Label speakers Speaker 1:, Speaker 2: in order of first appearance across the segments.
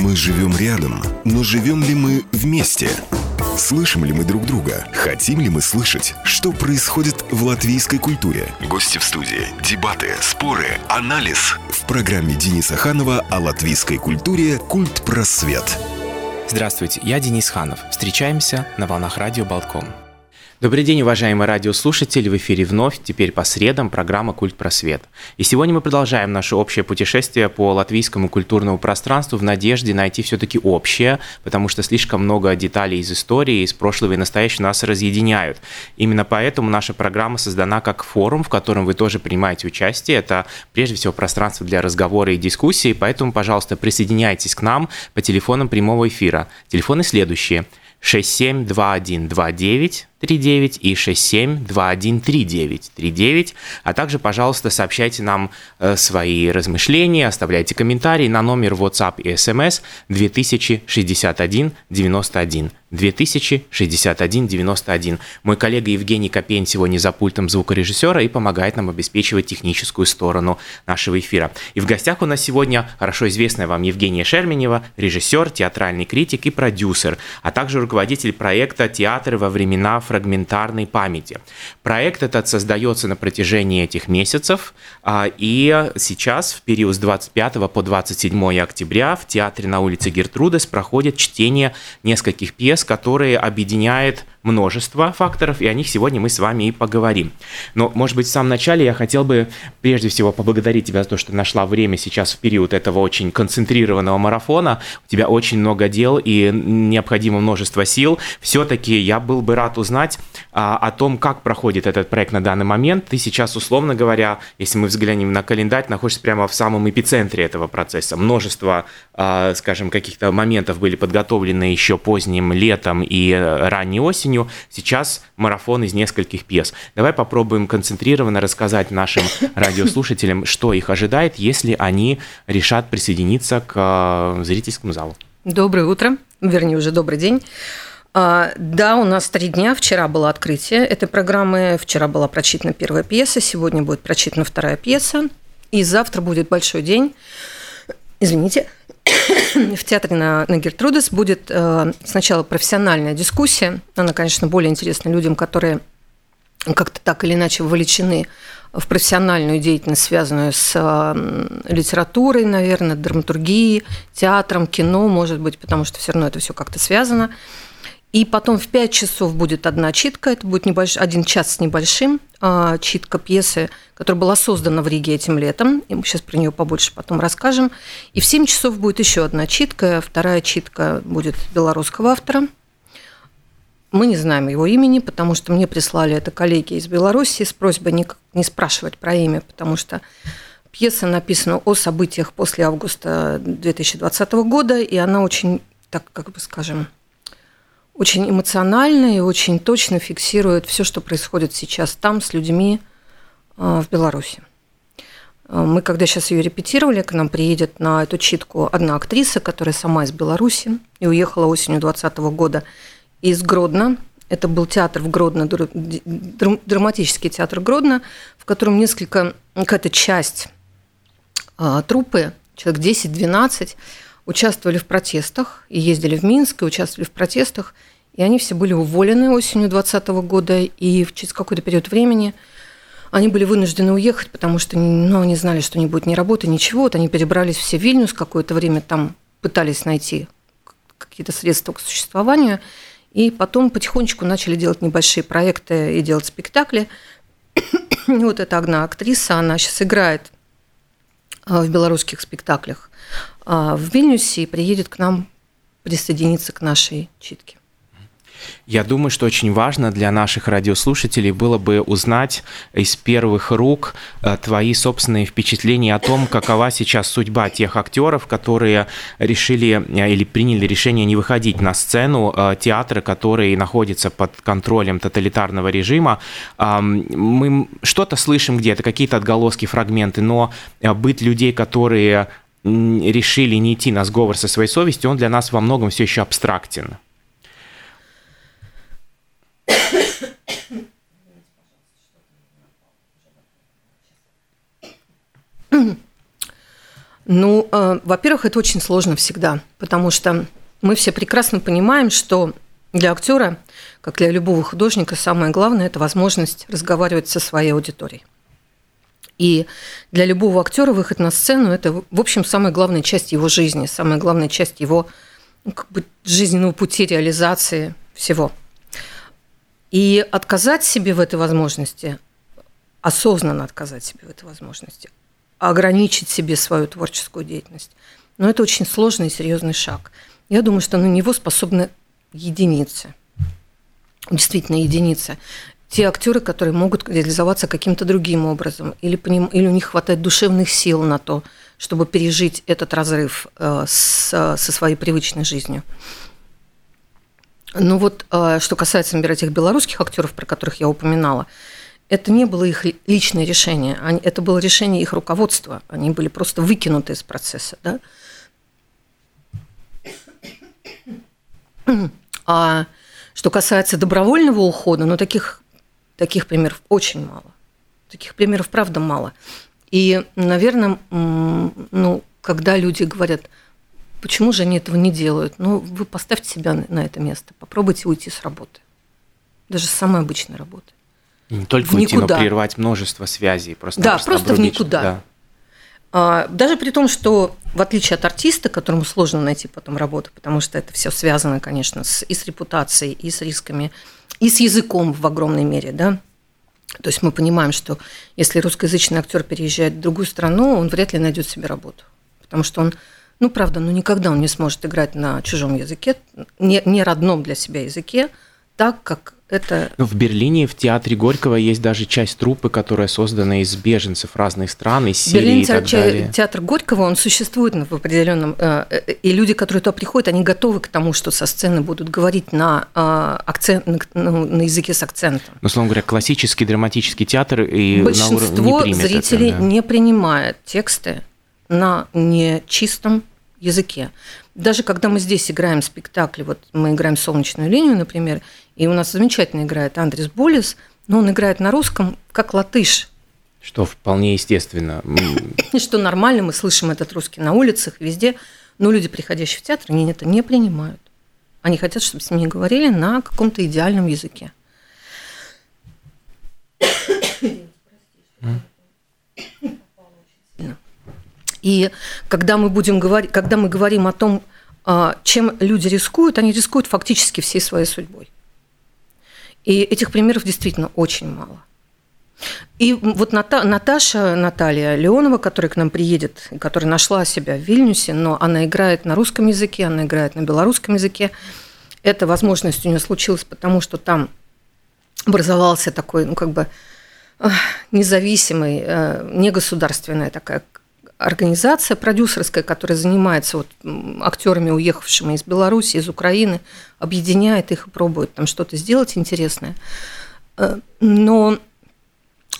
Speaker 1: Мы живем рядом, но живем ли мы вместе? Слышим ли мы друг друга? Хотим ли мы слышать, что происходит в латвийской культуре? Гости в студии, дебаты, споры, анализ. В программе Дениса Ханова о латвийской культуре «Культ просвет».
Speaker 2: Здравствуйте, я Денис Ханов. Встречаемся на волнах радио «Балкон». Добрый день, уважаемые радиослушатели! В эфире вновь, теперь по средам, программа «Культ просвет». И сегодня мы продолжаем наше общее путешествие по латвийскому культурному пространству в надежде найти все-таки общее, потому что слишком много деталей из истории, из прошлого и настоящего нас разъединяют. Именно поэтому наша программа создана как форум, в котором вы тоже принимаете участие. Это прежде всего пространство для разговора и дискуссии, поэтому, пожалуйста, присоединяйтесь к нам по телефонам прямого эфира. Телефоны следующие – 672129 39 и 67213939, а также, пожалуйста, сообщайте нам э, свои размышления, оставляйте комментарии на номер WhatsApp и SMS 2061 91. 2061-91. Мой коллега Евгений Копейн сегодня за пультом звукорежиссера и помогает нам обеспечивать техническую сторону нашего эфира. И в гостях у нас сегодня хорошо известная вам Евгения Шерменева, режиссер, театральный критик и продюсер, а также руководитель проекта «Театр во времена фрагментарной памяти». Проект этот создается на протяжении этих месяцев, а, и сейчас, в период с 25 по 27 октября, в театре на улице Гертрудес проходит чтение нескольких пьес процесс, который объединяет множество факторов, и о них сегодня мы с вами и поговорим. Но, может быть, в самом начале я хотел бы прежде всего поблагодарить тебя за то, что нашла время сейчас в период этого очень концентрированного марафона. У тебя очень много дел и необходимо множество сил. Все-таки я был бы рад узнать а, о том, как проходит этот проект на данный момент. Ты сейчас, условно говоря, если мы взглянем на календарь, находишься прямо в самом эпицентре этого процесса. Множество, а, скажем, каких-то моментов были подготовлены еще поздним летом и ранней осенью, осенью. Сейчас марафон из нескольких пьес. Давай попробуем концентрированно рассказать нашим радиослушателям, что их ожидает, если они решат присоединиться к э, зрительскому залу.
Speaker 3: Доброе утро, вернее уже добрый день. А, да, у нас три дня. Вчера было открытие этой программы. Вчера была прочитана первая пьеса, сегодня будет прочитана вторая пьеса. И завтра будет большой день. Извините, в театре на, на Гертрудес будет э, сначала профессиональная дискуссия. Она, конечно, более интересна людям, которые как-то так или иначе вовлечены в профессиональную деятельность, связанную с э, литературой, наверное, драматургией, театром, кино, может быть, потому что все равно это все как-то связано. И потом в 5 часов будет одна читка, это будет небольш... один час с небольшим, а, читка пьесы, которая была создана в Риге этим летом, и мы сейчас про нее побольше потом расскажем. И в 7 часов будет еще одна читка, вторая читка будет белорусского автора. Мы не знаем его имени, потому что мне прислали это коллеги из Беларуси с просьбой не, не спрашивать про имя, потому что пьеса написана о событиях после августа 2020 года, и она очень, так как бы скажем, очень эмоционально и очень точно фиксирует все, что происходит сейчас там с людьми э, в Беларуси. Э, мы, когда сейчас ее репетировали, к нам приедет на эту читку одна актриса, которая сама из Беларуси и уехала осенью 2020 года из Гродно. Это был театр в Гродно, драматический театр Гродно, в котором несколько, какая-то часть э, трупы, человек 10-12, участвовали в протестах и ездили в Минск и участвовали в протестах. И они все были уволены осенью 2020 года, и через какой-то период времени они были вынуждены уехать, потому что ну, они знали, что не будет ни работы, ничего. Вот они перебрались все в Вильнюс, какое-то время там пытались найти какие-то средства к существованию, и потом потихонечку начали делать небольшие проекты и делать спектакли. Вот эта одна актриса, она сейчас играет а, в белорусских спектаклях в Вильнюсе и приедет к нам присоединиться к нашей читке.
Speaker 2: Я думаю, что очень важно для наших радиослушателей было бы узнать из первых рук э, твои собственные впечатления о том, какова сейчас судьба тех актеров, которые решили э, или приняли решение не выходить на сцену, э, театры, которые находятся под контролем тоталитарного режима. Мы что-то слышим где-то, какие-то отголоски, фрагменты, но быт людей, которые решили не идти на сговор со своей совестью, он для нас во многом все еще абстрактен.
Speaker 3: Ну, э, во-первых, это очень сложно всегда, потому что мы все прекрасно понимаем, что для актера, как для любого художника, самое главное – это возможность разговаривать со своей аудиторией. И для любого актера выход на сцену – это, в общем, самая главная часть его жизни, самая главная часть его ну, как бы, жизненного пути реализации всего. И отказать себе в этой возможности, осознанно отказать себе в этой возможности, ограничить себе свою творческую деятельность, но ну, это очень сложный и серьезный шаг. Я думаю, что на него способны единицы. Действительно, единицы. Те актеры, которые могут реализоваться каким-то другим образом, или, по ним, или у них хватает душевных сил на то, чтобы пережить этот разрыв э, с, со своей привычной жизнью. Ну вот, э, что касается, например, этих белорусских актеров, про которых я упоминала, это не было их личное решение, это было решение их руководства. Они были просто выкинуты из процесса. Да? А что касается добровольного ухода, ну, таких, таких примеров очень мало. Таких примеров, правда, мало. И, наверное, ну, когда люди говорят, почему же они этого не делают, ну, вы поставьте себя на это место, попробуйте уйти с работы. Даже с самой обычной работы.
Speaker 2: Не только в уйти, никуда. но прервать множество связей.
Speaker 3: Просто да, просто в никуда. Да. А, даже при том, что в отличие от артиста, которому сложно найти потом работу, потому что это все связано, конечно, с, и с репутацией, и с рисками, и с языком в огромной мере, да. То есть мы понимаем, что если русскоязычный актер переезжает в другую страну, он вряд ли найдет себе работу, потому что он, ну правда, ну никогда он не сможет играть на чужом языке, не, не родном для себя языке, так как это...
Speaker 2: Ну, в Берлине, в театре Горького есть даже часть труппы, которая создана из беженцев разных стран, из Сирии Берлин, и так
Speaker 3: театр,
Speaker 2: далее.
Speaker 3: Театр Горького, он существует в определенном... Э, э, и люди, которые туда приходят, они готовы к тому, что со сцены будут говорить на, э, акцент, ну, на языке с акцентом.
Speaker 2: Ну, словом говоря, классический драматический театр и
Speaker 3: Большинство не зрителей это, да. не принимает тексты на нечистом языке. Даже когда мы здесь играем спектакли, вот мы играем «Солнечную линию», например, и у нас замечательно играет Андрес Болис, но он играет на русском как латыш.
Speaker 2: Что вполне естественно.
Speaker 3: И что нормально, мы слышим этот русский на улицах, везде, но люди, приходящие в театр, они это не принимают. Они хотят, чтобы с ними говорили на каком-то идеальном языке. И когда мы будем говорить, когда мы говорим о том, а, чем люди рискуют, они рискуют фактически всей своей судьбой. И этих примеров действительно очень мало. И вот Ната, Наташа Наталья Леонова, которая к нам приедет, которая нашла себя в Вильнюсе, но она играет на русском языке, она играет на белорусском языке. Эта возможность у нее случилась, потому что там образовался такой, ну, как бы независимый, э, негосударственная такая организация продюсерская, которая занимается вот актерами, уехавшими из Беларуси, из Украины, объединяет их и пробует там что-то сделать интересное. Э, но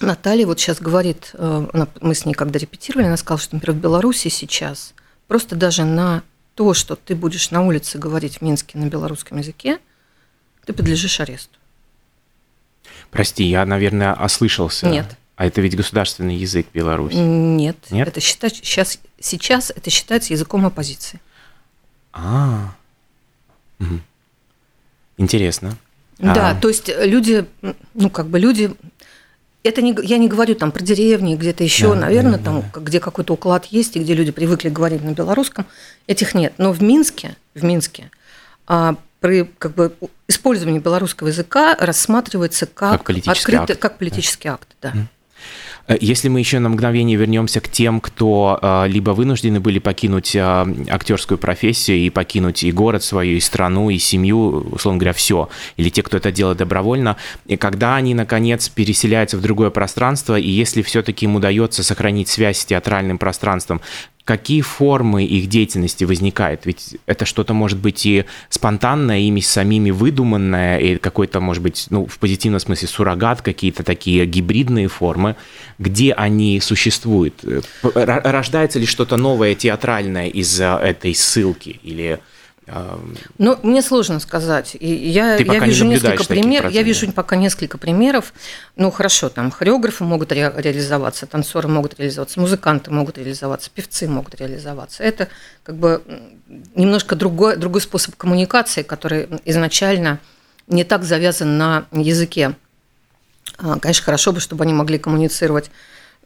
Speaker 3: Наталья вот сейчас говорит, э, мы с ней когда репетировали, она сказала, что, например, в Беларуси сейчас просто даже на то, что ты будешь на улице говорить в Минске на белорусском языке, ты подлежишь аресту.
Speaker 2: Прости, я, наверное, ослышался.
Speaker 3: Нет.
Speaker 2: А это ведь государственный язык Беларуси.
Speaker 3: Нет, Нет? Это считать, сейчас, сейчас это считается языком оппозиции.
Speaker 2: А, угу. интересно.
Speaker 3: Да, а... то есть люди, ну как бы люди, это не, я не говорю там про деревни, где-то еще, да, наверное, да, там, да. где какой-то уклад есть и где люди привыкли говорить на белорусском, этих нет. Но в Минске, в Минске а, при как бы, использовании белорусского языка рассматривается как, как политический открытый, акт. как политический акт, да. Mm.
Speaker 2: Э, если мы еще на мгновение вернемся к тем, кто э, либо вынуждены были покинуть э, актерскую профессию и покинуть и город свою, и страну, и семью, условно говоря, все, или те, кто это делает добровольно, и когда они, наконец, переселяются в другое пространство, и если все-таки им удается сохранить связь с театральным пространством, какие формы их деятельности возникают? Ведь это что-то может быть и спонтанное, ими самими выдуманное, и какой-то, может быть, ну, в позитивном смысле суррогат, какие-то такие гибридные формы. Где они существуют? Рождается ли что-то новое театральное из этой ссылки? Или
Speaker 3: Ну, мне сложно сказать. И я, Ты я вижу несколько примеров. Я вижу пока несколько примеров. Ну, хорошо, там хореографы могут ре- реализоваться, танцоры могут реализоваться, музыканты могут реализоваться, певцы могут реализоваться. Это как бы немножко другой, другой способ коммуникации, который изначально не так завязан на языке. А, конечно, хорошо бы, чтобы они могли коммуницировать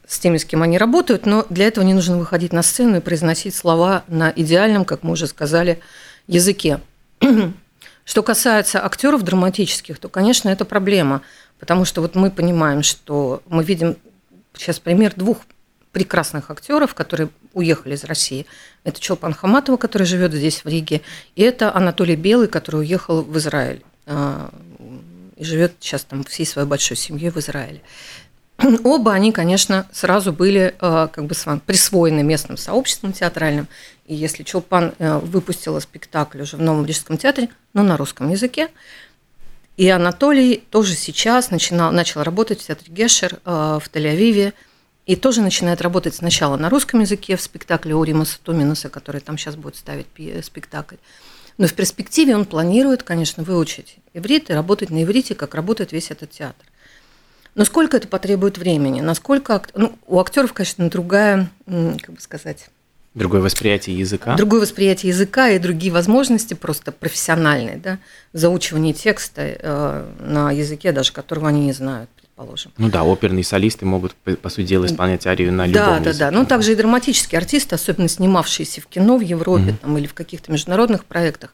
Speaker 3: с теми, с кем они работают, но для этого не нужно выходить на сцену и произносить слова на идеальном, как мы уже сказали, языке. Что касается актеров драматических, то, конечно, это проблема, потому что вот мы понимаем, что мы видим сейчас пример двух прекрасных актеров, которые уехали из России. Это Чолпан Хаматова, который живет здесь, в Риге, и это Анатолий Белый, который уехал в Израиль а, и живет сейчас там всей своей большой семьей в Израиле. Оба они, конечно, сразу были э, как бы присвоены местным сообществом театральным. И если Чулпан э, выпустила спектакль уже в Новом Рижском театре, но на русском языке, и Анатолий тоже сейчас начинал, начал работать в театре Гешер э, в Тель-Авиве, и тоже начинает работать сначала на русском языке в спектакле у Рима Сатуминуса, который там сейчас будет ставить спектакль. Но в перспективе он планирует, конечно, выучить иврит и работать на иврите, как работает весь этот театр. Но сколько это потребует времени? Насколько ну, у актеров, конечно, другая, как бы сказать,
Speaker 2: Другое восприятие языка.
Speaker 3: Другое восприятие языка и другие возможности просто профессиональные, да, заучивание текста э, на языке, даже которого они не знают, предположим.
Speaker 2: Ну да, оперные солисты могут, по сути дела, исполнять арию на любом
Speaker 3: да,
Speaker 2: языке.
Speaker 3: Да, да, да. Ну также и драматические артисты, особенно снимавшиеся в кино в Европе mm-hmm. там, или в каких-то международных проектах,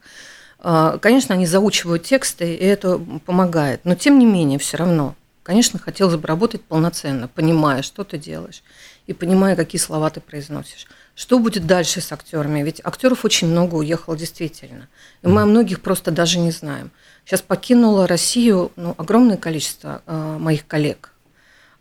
Speaker 3: э, конечно, они заучивают тексты, и это помогает. Но тем не менее, все равно Конечно, хотелось бы работать полноценно, понимая, что ты делаешь, и понимая, какие слова ты произносишь. Что будет дальше с актерами? Ведь актеров очень много уехало действительно. И мы о многих просто даже не знаем. Сейчас покинуло Россию ну, огромное количество э, моих коллег.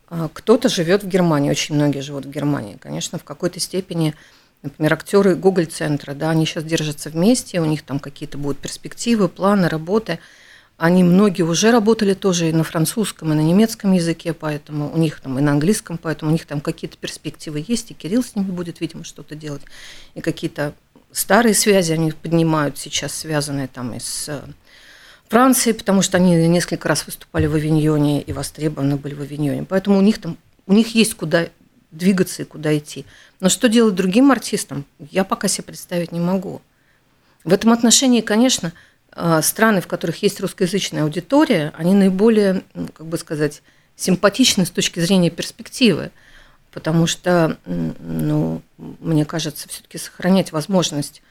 Speaker 3: Э, кто-то живет в Германии, очень многие живут в Германии. Конечно, в какой-то степени, например, актеры Google-центра, да, они сейчас держатся вместе, у них там какие-то будут перспективы, планы, работы – они многие уже работали тоже и на французском, и на немецком языке, поэтому у них там и на английском, поэтому у них там какие-то перспективы есть, и Кирилл с ними будет, видимо, что-то делать. И какие-то старые связи они поднимают сейчас, связанные там и с э, Францией, потому что они несколько раз выступали в Авиньоне и востребованы были в Авиньоне. Поэтому у них там, у них есть куда двигаться и куда идти. Но что делать другим артистам, я пока себе представить не могу. В этом отношении, конечно, страны, в которых есть русскоязычная аудитория, они наиболее, ну, как бы сказать, симпатичны с точки зрения перспективы, потому что, ну, мне кажется, все-таки сохранять возможность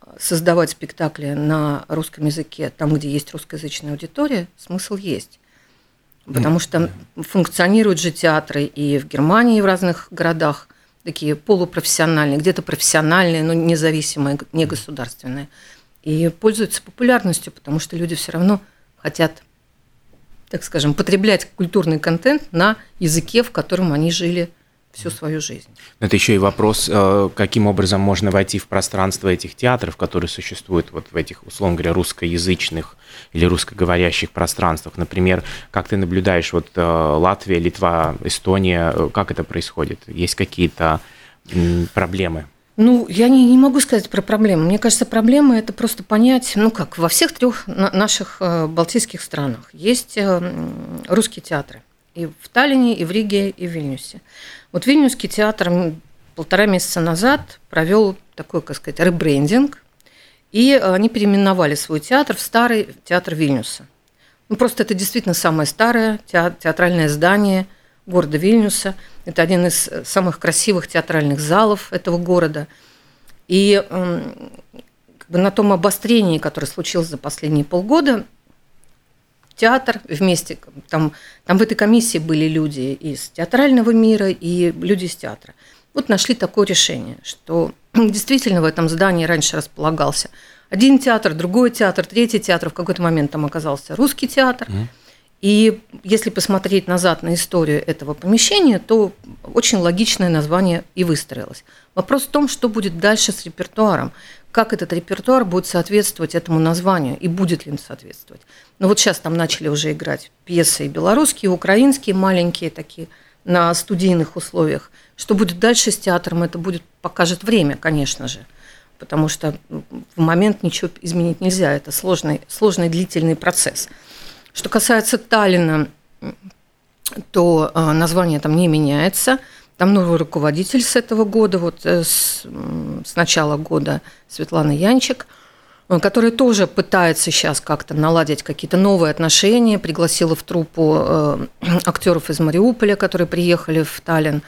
Speaker 3: а, создавать спектакли на русском языке, там, где есть русскоязычная аудитория, смысл есть. Потому что функционируют же театры и в Германии, и в разных городах, такие полупрофессиональные, где-то профессиональные, но независимые, не государственные и пользуются популярностью, потому что люди все равно хотят, так скажем, потреблять культурный контент на языке, в котором они жили всю свою жизнь.
Speaker 2: Это еще и вопрос, э, каким образом можно войти в пространство этих театров, которые существуют вот в этих, условно говоря, русскоязычных или русскоговорящих пространствах. Например, как ты наблюдаешь, вот э, Латвия, Литва, Эстония, э, как это происходит? Есть какие-то проблемы?
Speaker 3: Ну, я не, не могу сказать про проблемы. Мне кажется, проблема это просто понять, ну как, во всех трех наших э, балтийских странах есть э, русские театры. И в Таллине, и в Риге, и в Вильнюсе. Вот Вильнюсский театр полтора месяца назад провел такой, как сказать, ребрендинг, и они переименовали свой театр в старый театр Вильнюса. Ну, просто это действительно самое старое театральное здание – города Вильнюса. Это один из э, самых красивых театральных залов этого города. И как бы на том обострении, которое случилось за последние полгода, театр вместе, там, там в этой комиссии были люди из театрального мира и люди из театра. Вот нашли такое решение, что действительно в этом здании раньше располагался один театр, другой театр, третий театр, в какой-то момент там оказался русский театр. Mm-hmm. И если посмотреть назад на историю этого помещения, то очень логичное название и выстроилось. Вопрос в том, что будет дальше с репертуаром, как этот репертуар будет соответствовать этому названию и будет ли он соответствовать. Ну вот сейчас там начали уже играть пьесы и белорусские, и украинские, маленькие такие, на студийных условиях. Что будет дальше с театром, это будет покажет время, конечно же. Потому что в момент ничего изменить нельзя. Это сложный, сложный длительный процесс. Что касается Таллина, то а, название там не меняется. Там новый руководитель с этого года, вот э, с, с начала года Светлана Янчик, которая тоже пытается сейчас как-то наладить какие-то новые отношения, пригласила в труппу э, актеров из Мариуполя, которые приехали в Таллин, э,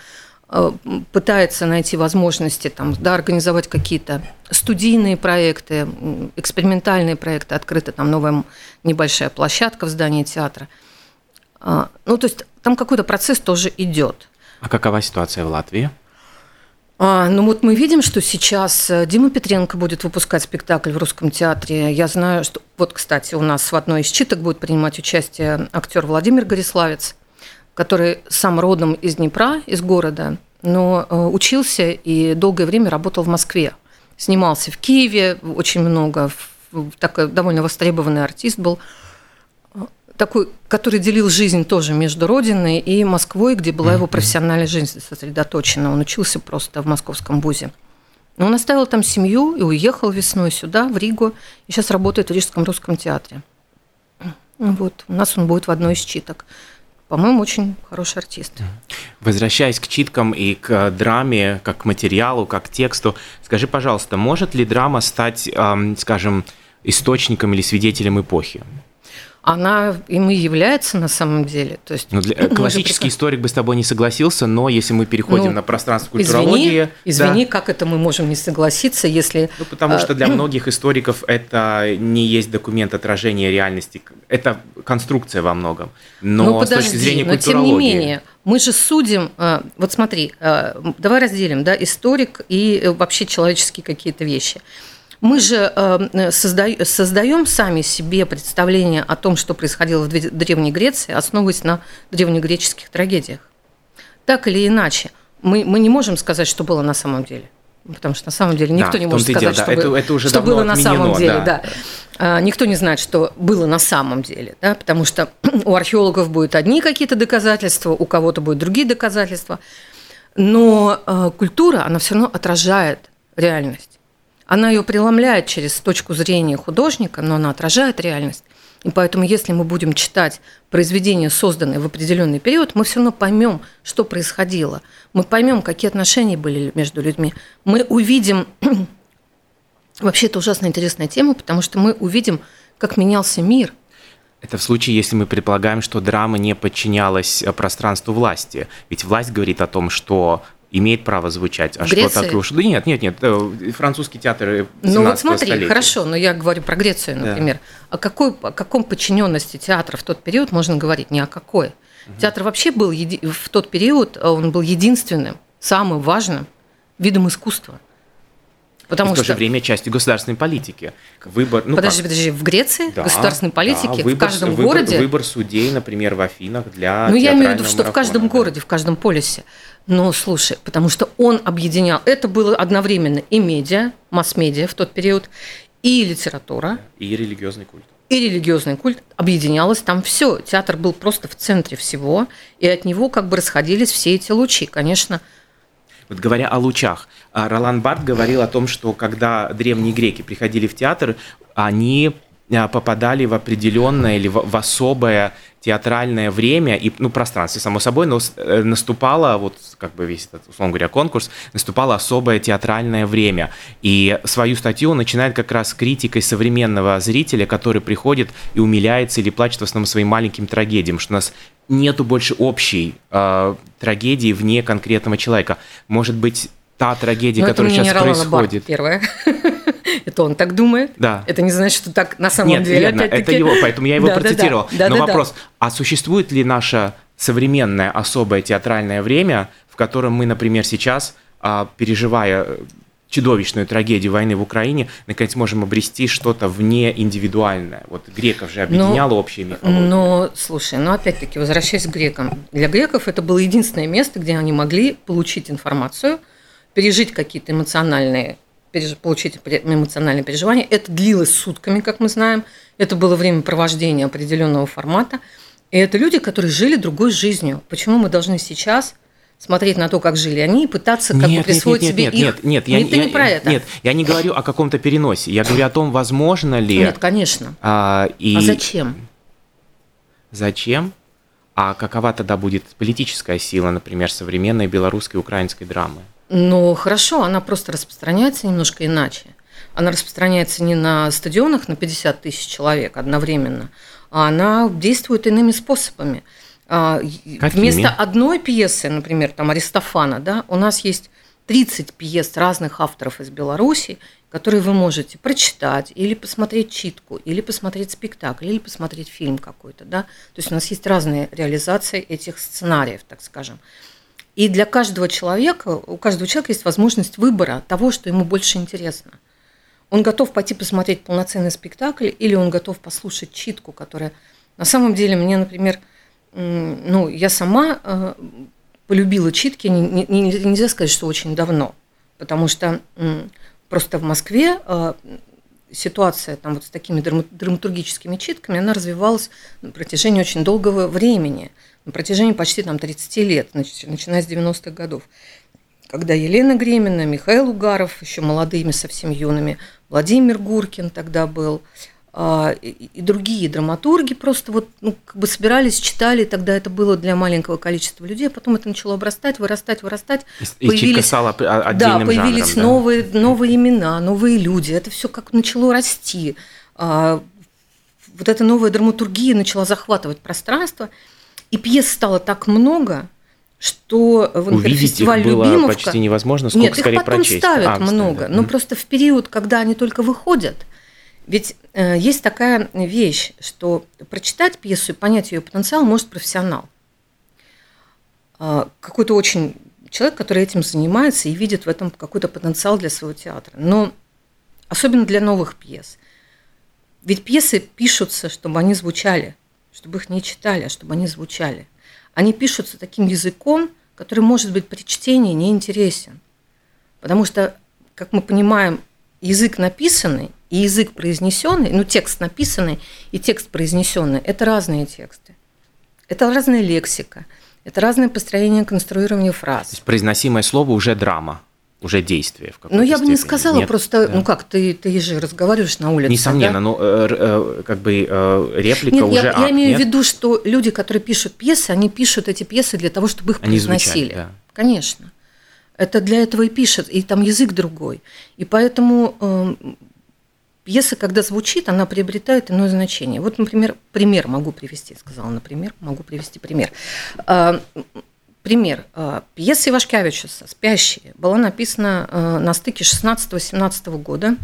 Speaker 3: пытается найти возможности там, да, организовать какие-то студийные проекты, экспериментальные проекты, открыта там новая небольшая площадка в здании театра. А, ну, то есть там какой-то процесс тоже идет.
Speaker 2: А какова ситуация в Латвии?
Speaker 3: А, ну вот мы видим, что сейчас э, Дима Петренко будет выпускать спектакль в Русском театре. Я знаю, что вот, кстати, у нас в одной из читок будет принимать участие актер Владимир Гориславец, который сам родом из Днепра, из города, но э, учился и долгое время работал в Москве. Снимался в Киеве очень много, такой довольно востребованный артист был такой, который делил жизнь тоже между Родиной и Москвой, где была его профессиональная жизнь сосредоточена. Он учился просто в московском вузе. Но он оставил там семью и уехал весной сюда, в Ригу, и сейчас работает в Рижском русском театре. Вот, у нас он будет в одной из читок. По-моему, очень хороший артист.
Speaker 2: Возвращаясь к читкам и к драме, как к материалу, как к тексту, скажи, пожалуйста, может ли драма стать, скажем, источником или свидетелем эпохи?
Speaker 3: Она им и является на самом деле.
Speaker 2: То есть, ну, для, классический историк бы с тобой не согласился, но если мы переходим ну, на пространство культурологии...
Speaker 3: Извини, извини да. как это мы можем не согласиться, если...
Speaker 2: Ну, потому что для многих историков это не есть документ отражения реальности, это конструкция во многом. Но ну, подожди, с точки зрения но
Speaker 3: тем не менее, мы же судим, э, вот смотри, э, давай разделим, да, историк и э, вообще человеческие какие-то вещи. Мы же э, создаем сами себе представление о том, что происходило в Древней Греции, основываясь на древнегреческих трагедиях. Так или иначе, мы, мы не можем сказать, что было на самом деле. Потому что на самом деле никто да, не может сказать, дело, что, да. это, это уже что было на самом деле. Да. Да. А, никто не знает, что было на самом деле, да, потому что у археологов будут одни какие-то доказательства, у кого-то будут другие доказательства. Но э, культура, она все равно отражает реальность. Она ее преломляет через точку зрения художника, но она отражает реальность. И поэтому, если мы будем читать произведения, созданные в определенный период, мы все равно поймем, что происходило. Мы поймем, какие отношения были между людьми. Мы увидим... Вообще, это ужасно интересная тема, потому что мы увидим, как менялся мир –
Speaker 2: это в случае, если мы предполагаем, что драма не подчинялась пространству власти. Ведь власть говорит о том, что имеет право звучать. А
Speaker 3: Греции?
Speaker 2: что так уж? Да нет, нет, нет. Э, французский театр
Speaker 3: Ну вот смотри, столетия. хорошо, но я говорю про Грецию, например. Да. О, какой, о каком подчиненности театра в тот период можно говорить? Ни о какой. Угу. Театр вообще был еди... в тот период, э, он был единственным, самым важным видом искусства.
Speaker 2: Потому и в то же время частью государственной политики.
Speaker 3: Выбор, ну подожди, как? подожди, в Греции да, государственной политики да, выбор, в каждом выбор, городе
Speaker 2: выбор судей, например, в Афинах для.
Speaker 3: Ну я имею в виду, что в каждом да. городе, в каждом полисе. Ну, слушай, потому что он объединял, это было одновременно и медиа, масс-медиа в тот период, и литература.
Speaker 2: И религиозный культ.
Speaker 3: И религиозный культ. Объединялось там все. Театр был просто в центре всего, и от него как бы расходились все эти лучи. Конечно,
Speaker 2: вот говоря о лучах, а, Ролан Барт говорил о том, что когда древние греки приходили в театр, они а, попадали в определенное или в, особое театральное время и ну, пространство, само собой, но э, наступало, вот как бы весь этот, условно говоря, конкурс, наступало особое театральное время. И свою статью он начинает как раз критикой современного зрителя, который приходит и умиляется или плачет в основном своим маленьким трагедиям, что у нас нету больше общей э, трагедии вне конкретного человека. Может быть, та трагедия, Но которая сейчас происходит.
Speaker 3: Первое. Это он так думает.
Speaker 2: Да.
Speaker 3: Это не значит, что так на самом
Speaker 2: Нет,
Speaker 3: деле.
Speaker 2: Нет, это его, поэтому я его да, процитировал. Да, да, Но вопрос, а существует ли наше современное особое театральное время, в котором мы, например, сейчас, а, переживая чудовищную трагедию войны в Украине, наконец можем обрести что-то вне индивидуальное. Вот греков же объединяло но, общая мифология.
Speaker 3: Но, слушай, ну опять-таки, возвращаясь к грекам. Для греков это было единственное место, где они могли получить информацию, пережить какие-то эмоциональные получить эмоциональные переживания. Это длилось сутками, как мы знаем. Это было время провождения определенного формата. И это люди, которые жили другой жизнью. Почему мы должны сейчас смотреть на то, как жили они, и пытаться как
Speaker 2: нет,
Speaker 3: бы присвоить
Speaker 2: нет, нет,
Speaker 3: себе
Speaker 2: нет,
Speaker 3: их.
Speaker 2: Нет, нет, я,
Speaker 3: это
Speaker 2: я,
Speaker 3: не про это.
Speaker 2: Нет, я не говорю о каком-то переносе. Я говорю о том, возможно ли.
Speaker 3: Нет, конечно.
Speaker 2: А, и...
Speaker 3: а зачем?
Speaker 2: Зачем? А какова тогда будет политическая сила, например, современной белорусской и украинской драмы?
Speaker 3: Ну, хорошо, она просто распространяется немножко иначе. Она распространяется не на стадионах на 50 тысяч человек одновременно, а она действует иными способами. А,
Speaker 2: Какими?
Speaker 3: Вместо одной пьесы, например, там Аристофана, да, у нас есть 30 пьес разных авторов из Беларуси, которые вы можете прочитать, или посмотреть читку, или посмотреть спектакль, или посмотреть фильм какой-то. Да? То есть у нас есть разные реализации этих сценариев, так скажем. И для каждого человека, у каждого человека есть возможность выбора того, что ему больше интересно. Он готов пойти посмотреть полноценный спектакль, или он готов послушать читку, которая... На самом деле, мне, например, ну, я сама э, полюбила читки, нельзя сказать, что очень давно, потому что просто в Москве э, ситуация там вот с такими драматургическими читками, она развивалась на протяжении очень долгого времени, на протяжении почти там 30 лет, начиная с 90-х годов когда Елена Гремина, Михаил Угаров, еще молодыми совсем юными, Владимир Гуркин тогда был, а, и другие драматурги просто вот ну, как бы собирались, читали, тогда это было для маленького количества людей, а потом это начало обрастать, вырастать, вырастать.
Speaker 2: И появились, стала
Speaker 3: да, появились жанром, новые, да? новые имена, новые люди, это все как начало расти. А, вот эта новая драматургия начала захватывать пространство, и пьес стало так много, что в
Speaker 2: фестиваль было Любимовка... почти невозможно, сколько
Speaker 3: Нет,
Speaker 2: скорее
Speaker 3: их потом
Speaker 2: прочесть.
Speaker 3: ставят
Speaker 2: а,
Speaker 3: много, ставят. но просто в период, когда они только выходят, ведь э, есть такая вещь, что прочитать пьесу и понять ее потенциал может профессионал. Э, какой-то очень человек, который этим занимается и видит в этом какой-то потенциал для своего театра. Но особенно для новых пьес. Ведь пьесы пишутся, чтобы они звучали, чтобы их не читали, а чтобы они звучали они пишутся таким языком, который может быть при чтении неинтересен. Потому что, как мы понимаем, язык написанный и язык произнесенный, ну текст написанный и текст произнесенный – это разные тексты. Это разная лексика, это разное построение конструирования фраз. То
Speaker 2: есть произносимое слово уже драма уже действие. В
Speaker 3: ну, я бы
Speaker 2: не
Speaker 3: сказала, Нет, просто, да. ну как, ты, ты же разговариваешь на улице.
Speaker 2: Несомненно,
Speaker 3: да?
Speaker 2: но э, э, как бы э, реплика
Speaker 3: Нет,
Speaker 2: уже
Speaker 3: я,
Speaker 2: акт,
Speaker 3: я имею
Speaker 2: нет?
Speaker 3: в виду, что люди, которые пишут пьесы, они пишут эти пьесы для того, чтобы их
Speaker 2: они
Speaker 3: произносили.
Speaker 2: Звучали, да.
Speaker 3: Конечно. Это для этого и пишет, и там язык другой. И поэтому э, пьеса, когда звучит, она приобретает иное значение. Вот, например, пример могу привести, сказала, например, могу привести пример. Э, Пример. Э, пьеса Ивашкевичуса «Спящие» была написана э, на стыке 16-17 года,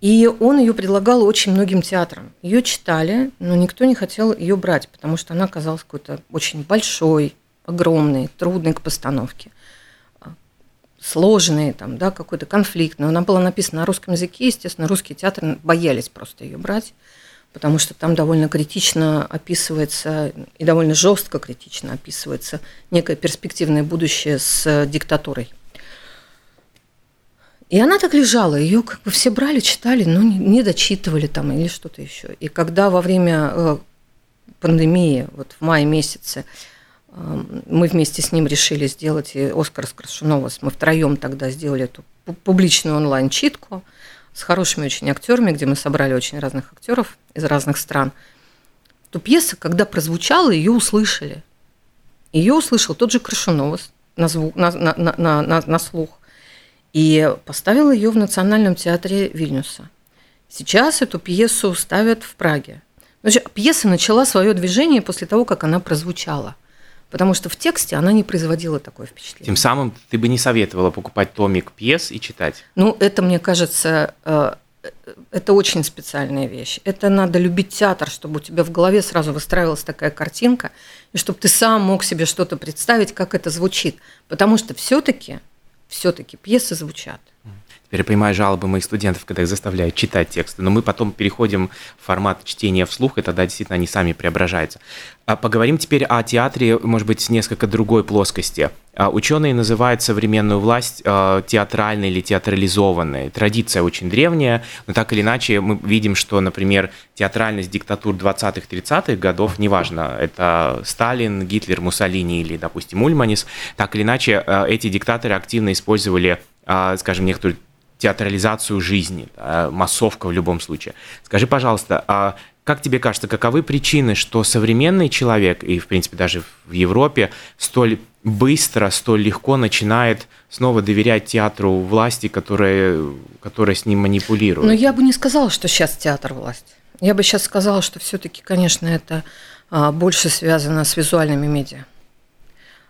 Speaker 3: и он ее предлагал очень многим театрам. Ее читали, но никто не хотел ее брать, потому что она казалась какой-то очень большой, огромной, трудной к постановке э, сложной, там, да, какой-то конфликтной. Она была написана на русском языке, естественно, русские театры боялись просто ее брать потому что там довольно критично описывается и довольно жестко критично описывается некое перспективное будущее с диктатурой. И она так лежала, ее как бы все брали, читали, но не дочитывали там или что-то еще. И когда во время э, пандемии, вот в мае месяце, э, мы вместе с ним решили сделать, и Оскар Скрашуновас, мы втроем тогда сделали эту публичную онлайн-читку – с хорошими очень актерами, где мы собрали очень разных актеров из разных стран, то пьеса, когда прозвучала, ее услышали. Ее услышал тот же Крашуновос на, звук, на, на, на, на, на слух и поставил ее в Национальном театре Вильнюса. Сейчас эту пьесу ставят в Праге. Значит, пьеса начала свое движение после того, как она прозвучала – потому что в тексте она не производила такое впечатление.
Speaker 2: Тем самым ты бы не советовала покупать томик пьес и читать?
Speaker 3: Ну, это, мне кажется, э, это очень специальная вещь. Это надо любить театр, чтобы у тебя в голове сразу выстраивалась такая картинка, и чтобы ты сам мог себе что-то представить, как это звучит. Потому что все-таки все-таки пьесы звучат.
Speaker 2: Теперь я понимаю жалобы моих студентов, когда их заставляют читать тексты, но мы потом переходим в формат чтения вслух, и тогда действительно они сами преображаются. А поговорим теперь о театре, может быть, с несколько другой плоскости. А ученые называют современную власть а, театральной или театрализованной. Традиция очень древняя, но так или иначе мы видим, что, например, театральность диктатур 20-30-х годов, неважно, это Сталин, Гитлер, Муссолини или, допустим, Ульманис, так или иначе эти диктаторы активно использовали скажем, некоторую театрализацию жизни, да, массовка в любом случае. Скажи, пожалуйста, а как тебе кажется, каковы причины, что современный человек, и, в принципе, даже в Европе, столь быстро, столь легко начинает снова доверять театру власти, которая, которая с ним манипулирует?
Speaker 3: Но я бы не сказала, что сейчас театр власть. Я бы сейчас сказала, что все-таки, конечно, это а, больше связано с визуальными медиа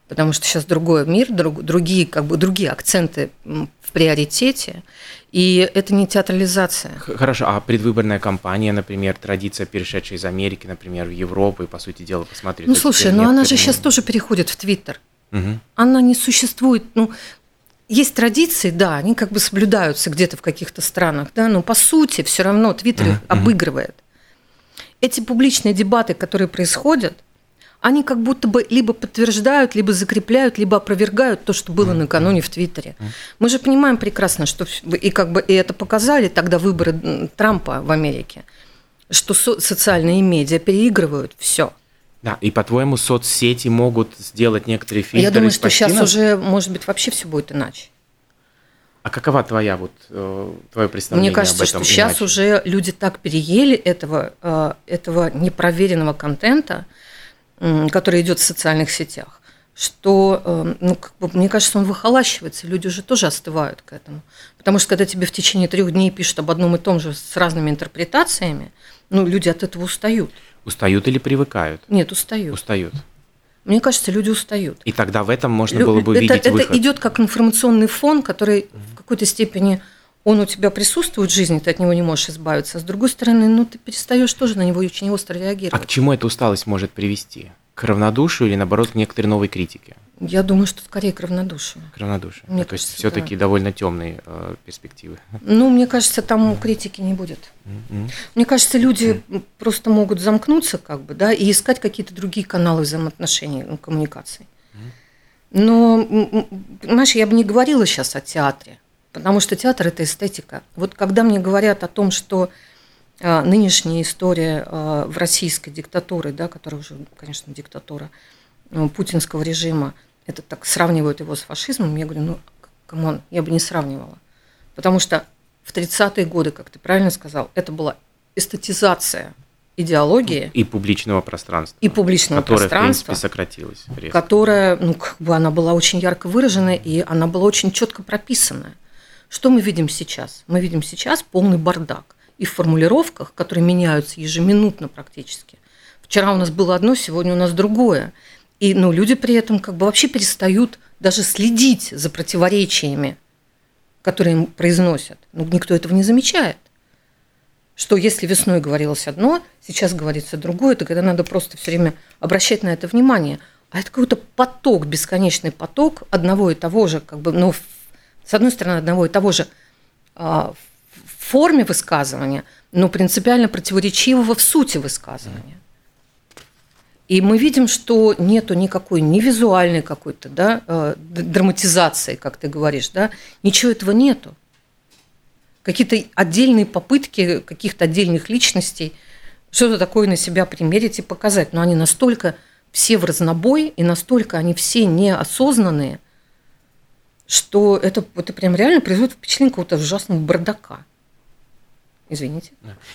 Speaker 3: потому что сейчас другой мир, друг, другие, как бы, другие акценты в приоритете, и это не театрализация.
Speaker 2: Хорошо, а предвыборная кампания, например, традиция, перешедшая из Америки, например, в Европу, и, по сути дела, посмотреть...
Speaker 3: Ну, слушай, но она же сейчас тоже переходит в Твиттер. Угу. Она не существует, ну, есть традиции, да, они как бы соблюдаются где-то в каких-то странах, да, но по сути все равно Твиттер uh-huh. обыгрывает. Эти публичные дебаты, которые происходят, они как будто бы либо подтверждают, либо закрепляют, либо опровергают то, что было накануне в Твиттере. Мы же понимаем прекрасно, что и как бы и это показали тогда выборы Трампа в Америке, что со- социальные медиа переигрывают все.
Speaker 2: Да, и по-твоему соцсети могут сделать некоторые фильтры?
Speaker 3: Я думаю, что сейчас уже, может быть, вообще все будет иначе.
Speaker 2: А какова твоя вот э, твое представление
Speaker 3: Мне кажется,
Speaker 2: об этом
Speaker 3: что сейчас уже люди так переели этого э, этого непроверенного контента, который идет в социальных сетях, что, эм, ну, как бы, мне кажется, он выхолащивается, люди уже тоже остывают к этому. Потому что когда тебе в течение трех дней пишут об одном и том же с разными интерпретациями, ну, люди от этого устают.
Speaker 2: Устают или привыкают?
Speaker 3: Нет, устают.
Speaker 2: Устают.
Speaker 3: Мне кажется, люди устают.
Speaker 2: И тогда в этом можно было бы
Speaker 3: это,
Speaker 2: выход.
Speaker 3: Это идет как информационный фон, который в какой-то степени он у тебя присутствует в жизни, ты от него не можешь избавиться. А с другой стороны, ну ты перестаешь тоже на него очень остро реагировать.
Speaker 2: А к чему эта усталость может привести? К равнодушию или наоборот к некоторой новой критике?
Speaker 3: Я думаю, что скорее к равнодушию.
Speaker 2: К равнодушию. Мне То кажется, есть все-таки да. довольно темные э, перспективы.
Speaker 3: Ну, мне кажется, там критики не будет. Mm-hmm. Мне кажется, люди mm-hmm. просто могут замкнуться, как бы, да, и искать какие-то другие каналы взаимоотношений, ну, коммуникации. Mm-hmm. Но, понимаешь, я бы не говорила сейчас о театре. Потому что театр – это эстетика. Вот когда мне говорят о том, что а, нынешняя история а, в российской диктатуре, да, которая уже, конечно, диктатура ну, путинского режима, это так сравнивают его с фашизмом, я говорю, ну, come on, я бы не сравнивала. Потому что в 30-е годы, как ты правильно сказал, это была эстетизация идеологии.
Speaker 2: И публичного пространства.
Speaker 3: И публичного
Speaker 2: которое,
Speaker 3: пространства.
Speaker 2: в принципе, сократилось.
Speaker 3: Резко. Которая, ну, как бы она была очень ярко выражена, и она была очень четко прописана. Что мы видим сейчас? Мы видим сейчас полный бардак и в формулировках, которые меняются ежеминутно практически. Вчера у нас было одно, сегодня у нас другое. И ну, люди при этом как бы вообще перестают даже следить за противоречиями, которые им произносят. Ну, никто этого не замечает. Что если весной говорилось одно, сейчас говорится другое, то когда надо просто все время обращать на это внимание. А это какой-то поток, бесконечный поток одного и того же, как бы, но с одной стороны, одного и того же а, в форме высказывания, но принципиально противоречивого в сути высказывания. И мы видим, что нету никакой ни визуальной какой-то да, а, драматизации, как ты говоришь, да, ничего этого нету. Какие-то отдельные попытки каких-то отдельных личностей что-то такое на себя примерить и показать, но они настолько все в разнобой, и настолько они все неосознанные, что это, это прям реально производит впечатление какого-то ужасного бардака. Извините.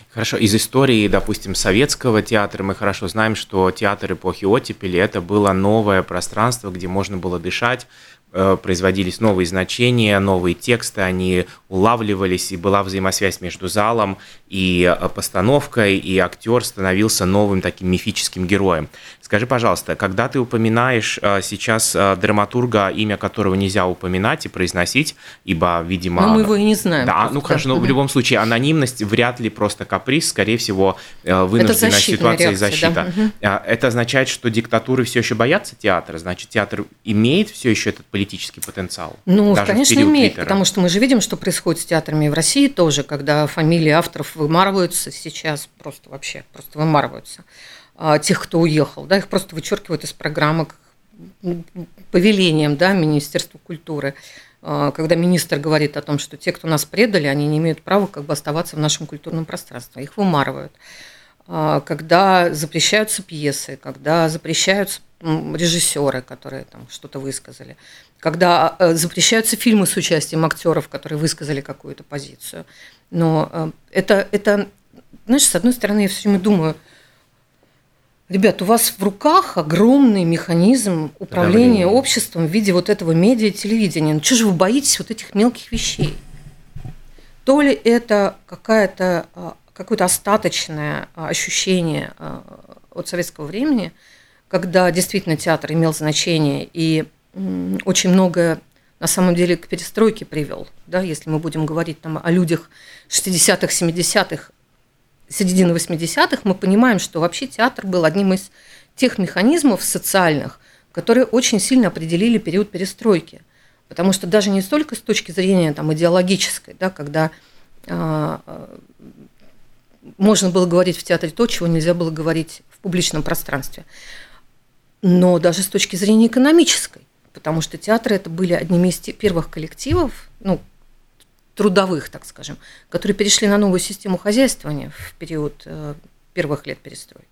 Speaker 2: Хорошо. Из истории, допустим, советского театра мы хорошо знаем, что театр эпохи оттепели – это было новое пространство, где можно было дышать, производились новые значения, новые тексты, они улавливались, и была взаимосвязь между залом и э, постановкой, и актер становился новым таким мифическим героем. Скажи, пожалуйста, когда ты упоминаешь э, сейчас драматурга, имя которого нельзя упоминать и произносить, ибо, видимо...
Speaker 3: Но мы его и не знаем.
Speaker 2: Да, ну хорошо, но в любом случае анонимность вряд ли просто каприз, скорее всего, э, вынужденная ситуация и защита. Да? Это означает, что диктатуры все еще боятся театра, значит, театр имеет все еще этот политический потенциал?
Speaker 3: Ну, конечно, имеет, Твиттера. потому что мы же видим, что происходит с театрами в России тоже, когда фамилии авторов вымарываются сейчас, просто вообще, просто вымарываются. А, тех, кто уехал, да, их просто вычеркивают из программы повелением, да, Министерства культуры. А, когда министр говорит о том, что те, кто нас предали, они не имеют права как бы оставаться в нашем культурном пространстве, их вымарывают. А, когда запрещаются пьесы, когда запрещаются режиссеры, которые там что-то высказали, когда э, запрещаются фильмы с участием актеров, которые высказали какую-то позицию. Но э, это, это, знаешь, с одной стороны, я все время думаю – Ребят, у вас в руках огромный механизм управления обществом в виде вот этого медиа-телевидения. Ну что же вы боитесь вот этих мелких вещей? То ли это какая-то, а, какое-то остаточное а, ощущение а, от советского времени, когда действительно театр имел значение и очень многое на самом деле к перестройке привел. Да, если мы будем говорить там, о людях 60-х, 70-х, середины 80-х, мы понимаем, что вообще театр был одним из тех механизмов социальных, которые очень сильно определили период перестройки. Потому что даже не столько с точки зрения там, идеологической, да, когда э, можно было говорить в театре то, чего нельзя было говорить в публичном пространстве, но даже с точки зрения экономической. Потому что театры это были одними из первых коллективов, ну, трудовых, так скажем, которые перешли на новую систему хозяйствования в период э, первых лет перестройки.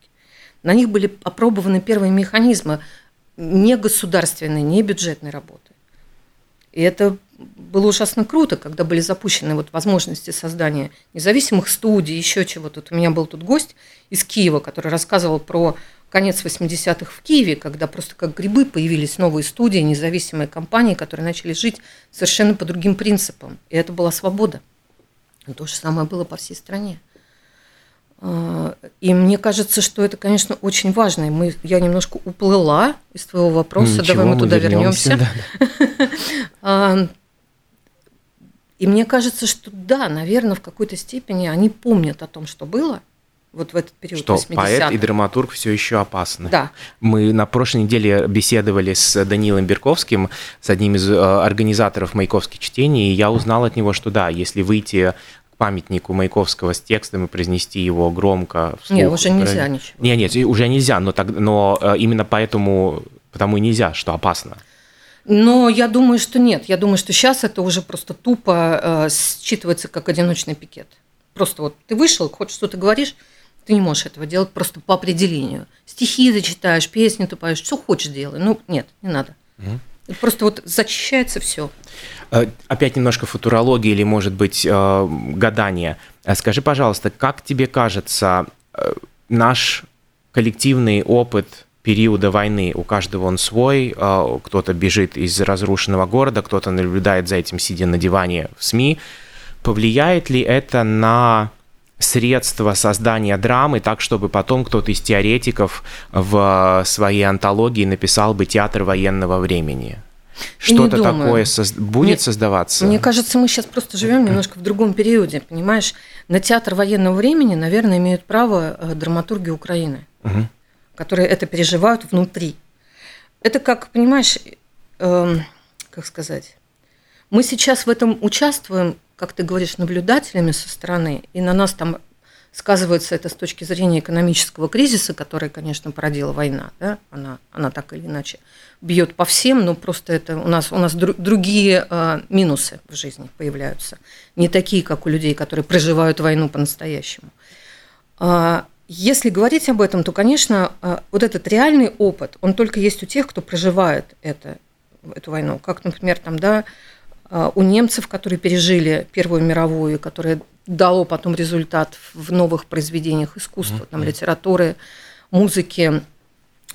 Speaker 3: На них были опробованы первые механизмы не государственной, не бюджетной работы. И это было ужасно круто, когда были запущены вот возможности создания независимых студий, еще чего-то. Вот у меня был тут гость из Киева, который рассказывал про конец 80-х в Киеве, когда просто как грибы появились новые студии, независимые компании, которые начали жить совершенно по другим принципам. И это была свобода. То же самое было по всей стране. А, и мне кажется, что это, конечно, очень важно. И мы, я немножко уплыла из твоего вопроса. Ничего, Давай мы, мы туда вернемся. Да. И мне кажется, что да, наверное, в какой-то степени они помнят о том, что было, вот в этот период
Speaker 2: Что поэт и драматург все еще опасны.
Speaker 3: Да.
Speaker 2: Мы на прошлой неделе беседовали с Данилом Берковским, с одним из э, организаторов Маяковских чтений, и я узнал от него, что да, если выйти к памятнику Маяковского с текстом и произнести его громко
Speaker 3: вслух... Нет, уже нельзя ничего.
Speaker 2: Нет, нет, уже нельзя, но, так, но э, именно поэтому потому и нельзя, что опасно.
Speaker 3: Но я думаю, что нет. Я думаю, что сейчас это уже просто тупо э, считывается как одиночный пикет. Просто вот ты вышел, хоть что-то говоришь, ты не можешь этого делать просто по определению. Стихи зачитаешь, песни ты поешь, что хочешь делай. Ну, нет, не надо. Угу. Просто вот зачищается все.
Speaker 2: Э, опять немножко футурологии или, может быть, э, гадания. Э, скажи, пожалуйста, как тебе кажется, наш коллективный опыт периода войны, у каждого он свой, кто-то бежит из разрушенного города, кто-то наблюдает за этим, сидя на диване в СМИ, повлияет ли это на средства создания драмы так, чтобы потом кто-то из теоретиков в своей антологии написал бы театр военного времени? Что-то такое соз... будет мне, создаваться?
Speaker 3: Мне кажется, мы сейчас просто живем немножко в другом периоде, понимаешь? На театр военного времени, наверное, имеют право э, драматурги Украины, угу. Которые это переживают внутри. Это как, понимаешь, э, как сказать, мы сейчас в этом участвуем как ты говоришь, наблюдателями со стороны, и на нас там сказывается это с точки зрения экономического кризиса, который, конечно, породила война, да? она, она так или иначе бьет по всем, но просто это у нас, у нас другие э, минусы в жизни появляются, не такие, как у людей, которые проживают войну по-настоящему. Э, если говорить об этом, то, конечно, э, вот этот реальный опыт, он только есть у тех, кто проживает это, эту войну, как, например, там, да, а, у немцев, которые пережили Первую мировую, которое дало потом результат в новых произведениях искусства, там, литературы, музыки,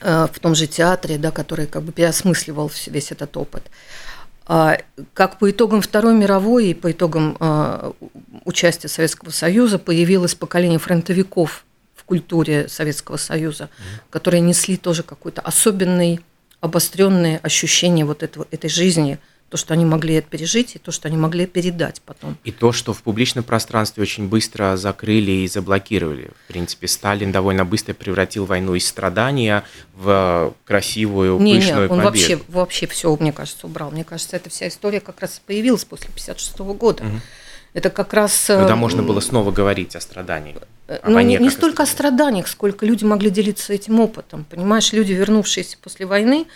Speaker 3: а, в том же театре, да, который как бы переосмысливал весь этот опыт. А, как по итогам Второй мировой и по итогам участия Советского Союза появилось поколение фронтовиков в культуре Советского Союза, которые несли тоже какое-то особенное, обостренное ощущение вот этого, этой жизни – то, что они могли это пережить, и то, что они могли передать потом.
Speaker 2: И то, что в публичном пространстве очень быстро закрыли и заблокировали. В принципе, Сталин довольно быстро превратил войну из страдания в красивую,
Speaker 3: не,
Speaker 2: пышную
Speaker 3: не, он
Speaker 2: победу.
Speaker 3: вообще, вообще все, мне кажется, убрал. Мне кажется, эта вся история как раз появилась после 56 года. Угу. Это как раз...
Speaker 2: Когда э, можно было снова говорить о страдании.
Speaker 3: Э, о ну, не, не столько о страданиях, сколько люди могли делиться этим опытом. Понимаешь, люди, вернувшиеся после войны,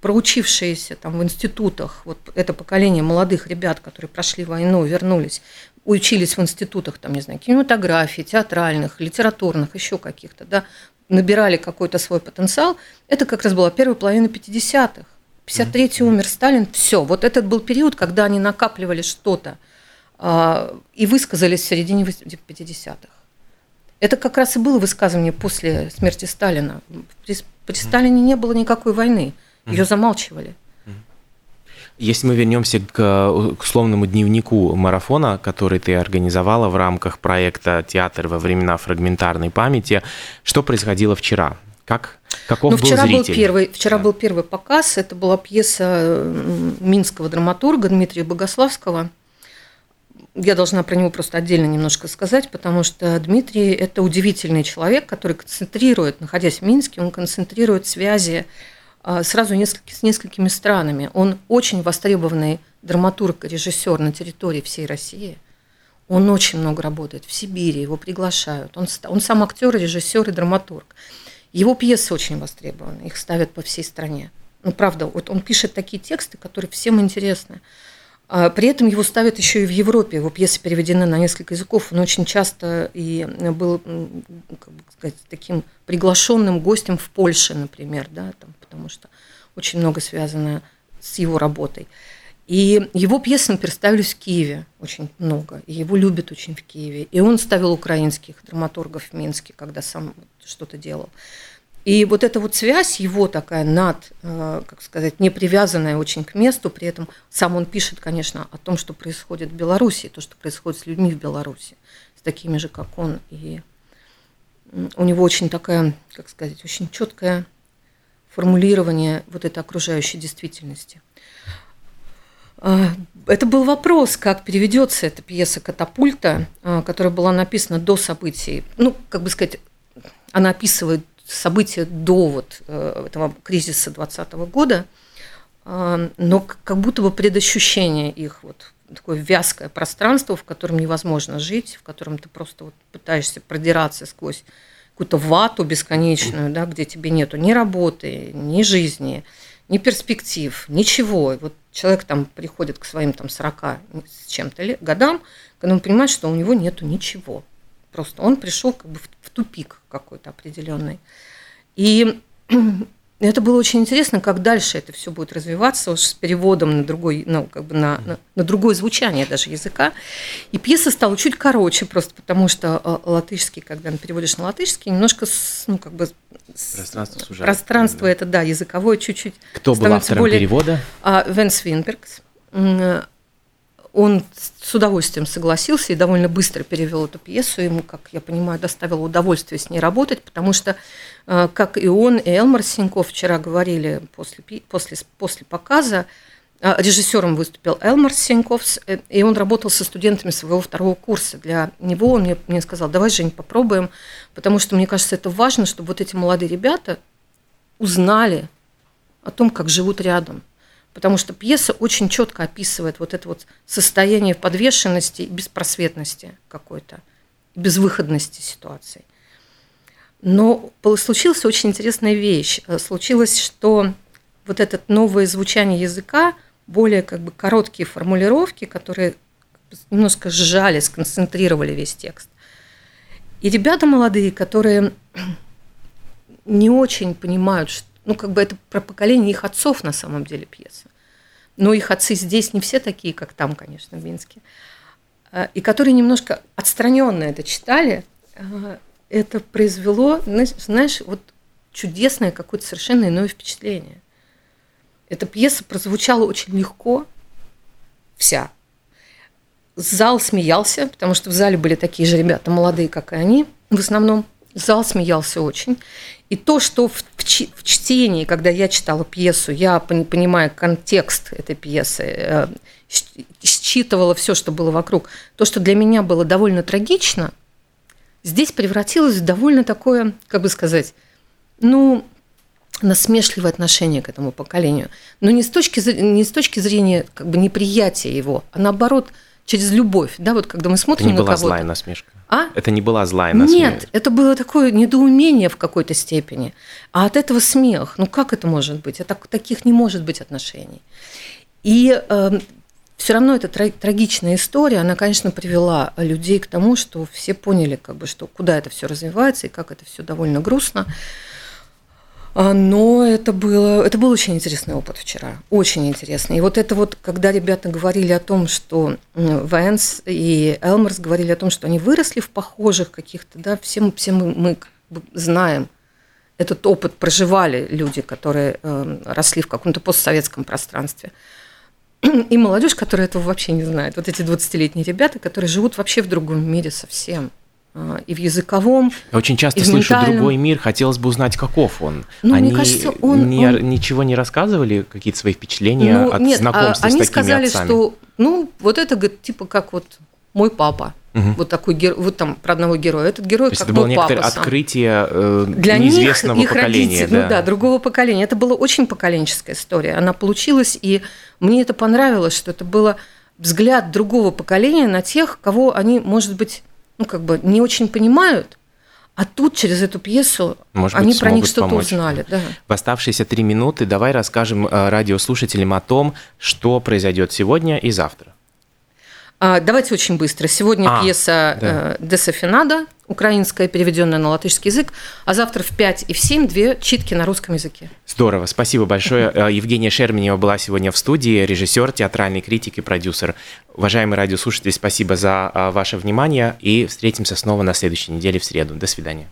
Speaker 3: проучившиеся там в институтах, вот это поколение молодых ребят, которые прошли войну, вернулись, учились в институтах, там, не знаю, кинематографии, театральных, литературных, еще каких-то, да, набирали какой-то свой потенциал, это как раз была первая половина 50-х. 53-й умер Сталин, все. Вот этот был период, когда они накапливали что-то а, и высказались в середине 50-х. Это как раз и было высказывание после смерти Сталина. При, при Сталине не было никакой войны. Ее замалчивали.
Speaker 2: Если мы вернемся к, условному дневнику марафона, который ты организовала в рамках проекта «Театр во времена фрагментарной памяти», что происходило вчера? Как, каков ну,
Speaker 3: вчера
Speaker 2: был зритель?
Speaker 3: Был первый, вчера да. был первый показ. Это была пьеса минского драматурга Дмитрия Богославского. Я должна про него просто отдельно немножко сказать, потому что Дмитрий – это удивительный человек, который концентрирует, находясь в Минске, он концентрирует связи а, сразу несколько, с несколькими странами. Он очень востребованный драматург режиссер на территории всей России. Он очень много работает в Сибири, его приглашают. Он, он сам актер, режиссер и драматург. Его пьесы очень востребованы, их ставят по всей стране. Ну, правда, вот он пишет такие тексты, которые всем интересны. А при этом его ставят еще и в Европе. Его пьесы переведены на несколько языков. Он очень часто и был, как бы сказать, таким приглашенным гостем в Польше, например, да, там, потому что очень много связано с его работой. И его пьесы, например, ставились в Киеве очень много, и его любят очень в Киеве. И он ставил украинских драматургов в Минске, когда сам что-то делал. И вот эта вот связь его такая над, э, как сказать, не привязанная очень к месту, при этом сам он пишет, конечно, о том, что происходит в Беларуси, то, что происходит с людьми в Беларуси, с такими же, как он. И у него очень такая, как сказать, очень четкое формулирование вот этой окружающей действительности. А, это был вопрос, как переведется эта пьеса «Катапульта», а, которая была написана до событий. Ну, как бы сказать, она описывает события до вот э, этого кризиса 2020 года, а, но как будто бы предощущение их, вот такое вязкое пространство, в котором невозможно жить, в котором ты просто вот пытаешься продираться сквозь какую-то вату бесконечную, да, где тебе нету ни работы, ни жизни, ни перспектив, ничего. И вот человек там приходит к своим там 40 с чем-то годам, когда он понимает, что у него нету ничего. Просто он пришел как бы в тупик какой-то определенный. И это было очень интересно, как дальше это все будет развиваться уж с переводом на другой, ну, как бы на, на, на другое звучание даже языка. И пьеса стала чуть короче, просто потому что э, латышский, когда переводишь на латышский, немножко, ну, как бы...
Speaker 2: Пространство сужается.
Speaker 3: Пространство да. это, да, языковое чуть-чуть.
Speaker 2: Кто был автором более... перевода?
Speaker 3: А, Венс Винбергс он с удовольствием согласился и довольно быстро перевел эту пьесу. Ему, как я понимаю, доставило удовольствие с ней работать, потому что, э, как и он, и Элмар Синьков вчера говорили после, после, после показа, э, режиссером выступил Элмар Синьков, э, и он работал со студентами своего второго курса. Для него он мне, мне сказал, давай, Жень, попробуем, потому что, мне кажется, это важно, чтобы вот эти молодые ребята узнали о том, как живут рядом – потому что пьеса очень четко описывает вот это вот состояние подвешенности и беспросветности какой-то, безвыходности ситуации. Но случилась очень интересная вещь. Случилось, что вот это новое звучание языка, более как бы короткие формулировки, которые немножко сжали, сконцентрировали весь текст. И ребята молодые, которые не очень понимают, что ну, как бы это про поколение их отцов на самом деле пьеса. Но их отцы здесь не все такие, как там, конечно, в Минске. А, и которые немножко отстраненно это читали, а, это произвело, знаешь, вот чудесное какое-то совершенно иное впечатление. Эта пьеса прозвучала очень легко, вся. Зал смеялся, потому что в зале были такие же ребята, молодые, как и они, в основном. Зал смеялся очень. И то, что в, в, чтении, когда я читала пьесу, я, понимая контекст этой пьесы, э, считывала все, что было вокруг, то, что для меня было довольно трагично, здесь превратилось в довольно такое, как бы сказать, ну, насмешливое отношение к этому поколению. Но не с точки, не с точки зрения как бы неприятия его, а наоборот – через любовь, да, вот когда мы смотрим
Speaker 2: это не
Speaker 3: на
Speaker 2: была
Speaker 3: кого-то.
Speaker 2: злая насмешка.
Speaker 3: А?
Speaker 2: Это не была злая насмешка.
Speaker 3: Нет, это было такое недоумение в какой-то степени. А от этого смех. Ну как это может быть? Это, таких не может быть отношений. И э, эм, все равно эта трагичная история, она, конечно, привела людей к тому, что все поняли, как бы, что куда это все развивается и как это все довольно грустно. А, но это, было, это был очень интересный опыт вчера, очень интересный. И вот это вот, когда ребята говорили о том, что Вэнс и Элмерс говорили о том, что они выросли в похожих каких-то, да, все, все мы, мы знаем, этот опыт проживали люди, которые э, росли в каком-то постсоветском пространстве. И молодежь, которая этого вообще не знает. Вот эти 20-летние ребята, которые живут вообще в другом мире совсем. А, и в языковом.
Speaker 2: Очень часто
Speaker 3: и в
Speaker 2: слышу
Speaker 3: ментальном.
Speaker 2: другой мир, хотелось бы узнать, каков он.
Speaker 3: Ну,
Speaker 2: Они
Speaker 3: мне кажется, он,
Speaker 2: не,
Speaker 3: он...
Speaker 2: ничего не рассказывали, какие-то свои впечатления
Speaker 3: ну,
Speaker 2: от
Speaker 3: нет,
Speaker 2: знакомства
Speaker 3: а,
Speaker 2: с
Speaker 3: они
Speaker 2: такими
Speaker 3: сказали,
Speaker 2: отцами?
Speaker 3: что, ну, вот это, говорит, типа как вот мой папа.
Speaker 2: Угу.
Speaker 3: Вот такой герой, вот там про одного героя. Этот герой
Speaker 2: То есть
Speaker 3: как
Speaker 2: это было некоторое
Speaker 3: папа сам.
Speaker 2: открытие э,
Speaker 3: Для
Speaker 2: неизвестного
Speaker 3: них, их
Speaker 2: поколения.
Speaker 3: родители, ну да, другого поколения. Это была очень поколенческая история. Она получилась, и мне это понравилось, что это было взгляд другого поколения на тех, кого они, может быть, ну как бы не очень понимают, а тут через эту пьесу
Speaker 2: Может
Speaker 3: они
Speaker 2: быть,
Speaker 3: про них что-то узнали. Да.
Speaker 2: В оставшиеся три минуты давай расскажем э, радиослушателям о том, что произойдет сегодня и завтра.
Speaker 3: А, давайте очень быстро. Сегодня
Speaker 2: А,
Speaker 3: пьеса
Speaker 2: да.
Speaker 3: э, «Десафинада», украинская, переведенная на латышский язык, а завтра в 5 и в 7 две читки на русском языке.
Speaker 2: Здорово, спасибо большое. Э, Евгения Шерменева была сегодня в студии, режиссер, театральный критик и продюсер. Уважаемые радиослушатели, спасибо за э, ваше внимание и встретимся снова на следующей неделе в среду. До свидания.